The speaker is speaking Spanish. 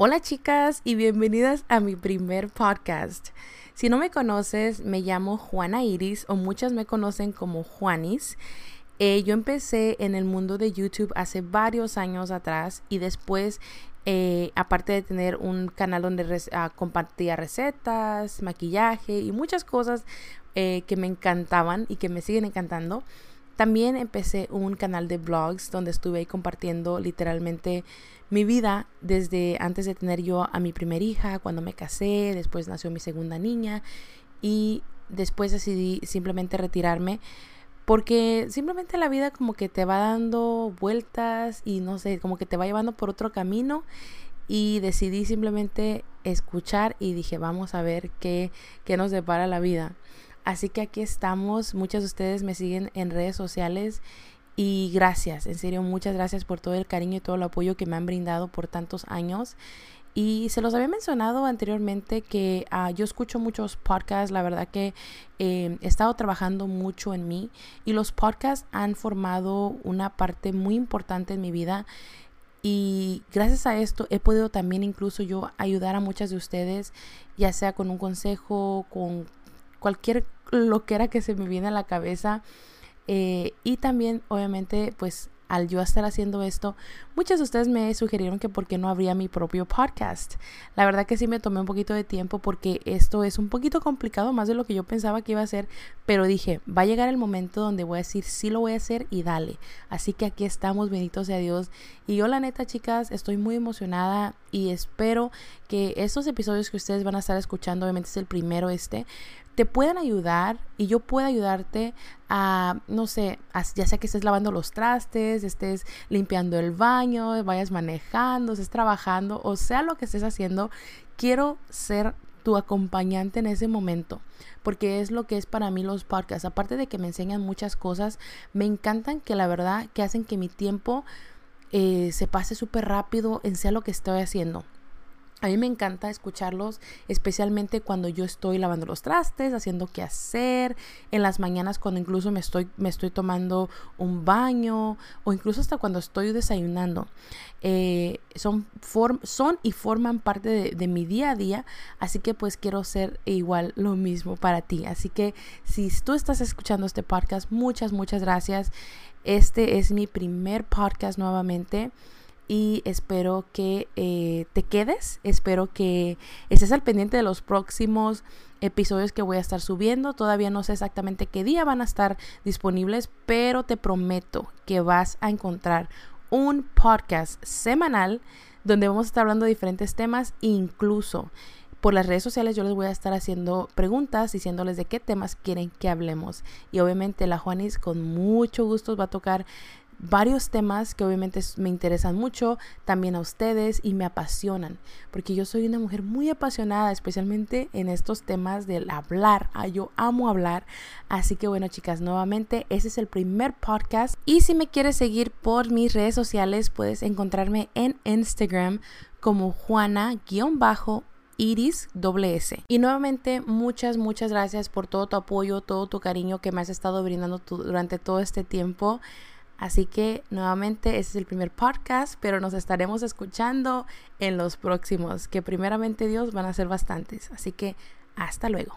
Hola chicas y bienvenidas a mi primer podcast. Si no me conoces, me llamo Juana Iris o muchas me conocen como Juanis. Eh, yo empecé en el mundo de YouTube hace varios años atrás y después, eh, aparte de tener un canal donde ah, compartía recetas, maquillaje y muchas cosas eh, que me encantaban y que me siguen encantando, también empecé un canal de blogs donde estuve compartiendo literalmente mi vida desde antes de tener yo a mi primera hija, cuando me casé, después nació mi segunda niña y después decidí simplemente retirarme porque simplemente la vida como que te va dando vueltas y no sé, como que te va llevando por otro camino y decidí simplemente escuchar y dije vamos a ver qué, qué nos depara la vida. Así que aquí estamos. Muchas de ustedes me siguen en redes sociales y gracias, en serio, muchas gracias por todo el cariño y todo el apoyo que me han brindado por tantos años. Y se los había mencionado anteriormente que ah, yo escucho muchos podcasts, la verdad que eh, he estado trabajando mucho en mí y los podcasts han formado una parte muy importante en mi vida. Y gracias a esto he podido también incluso yo ayudar a muchas de ustedes, ya sea con un consejo, con cualquier lo que era que se me viene a la cabeza. Eh, y también, obviamente, pues al yo estar haciendo esto, muchos de ustedes me sugirieron que por qué no habría mi propio podcast. La verdad que sí me tomé un poquito de tiempo porque esto es un poquito complicado, más de lo que yo pensaba que iba a ser, pero dije, va a llegar el momento donde voy a decir, sí lo voy a hacer y dale. Así que aquí estamos, benditos sea Dios. Y yo la neta, chicas, estoy muy emocionada y espero que estos episodios que ustedes van a estar escuchando, obviamente es el primero este, te pueden ayudar y yo puedo ayudarte a, no sé, ya sea que estés lavando los trastes, estés limpiando el baño, vayas manejando, estés trabajando, o sea lo que estés haciendo, quiero ser tu acompañante en ese momento, porque es lo que es para mí los podcasts. Aparte de que me enseñan muchas cosas, me encantan que la verdad que hacen que mi tiempo eh, se pase súper rápido en sea lo que estoy haciendo. A mí me encanta escucharlos, especialmente cuando yo estoy lavando los trastes, haciendo qué hacer, en las mañanas cuando incluso me estoy, me estoy tomando un baño o incluso hasta cuando estoy desayunando. Eh, son, son y forman parte de, de, mi día a día, así que pues quiero ser igual lo mismo para ti. Así que si tú estás escuchando este podcast, muchas, muchas gracias. Este es mi primer podcast nuevamente y espero que eh, te quedes, espero que estés al pendiente de los próximos episodios que voy a estar subiendo. Todavía no sé exactamente qué día van a estar disponibles, pero te prometo que vas a encontrar un podcast semanal donde vamos a estar hablando de diferentes temas, incluso por las redes sociales yo les voy a estar haciendo preguntas diciéndoles de qué temas quieren que hablemos. Y obviamente la Juanis con mucho gusto va a tocar varios temas que obviamente me interesan mucho, también a ustedes y me apasionan, porque yo soy una mujer muy apasionada, especialmente en estos temas del hablar. Ah, yo amo hablar, así que bueno chicas, nuevamente ese es el primer podcast y si me quieres seguir por mis redes sociales puedes encontrarme en Instagram como Juana-bajo Iris S. Y nuevamente muchas, muchas gracias por todo tu apoyo, todo tu cariño que me has estado brindando durante todo este tiempo. Así que nuevamente este es el primer podcast, pero nos estaremos escuchando en los próximos, que primeramente Dios van a ser bastantes. Así que hasta luego.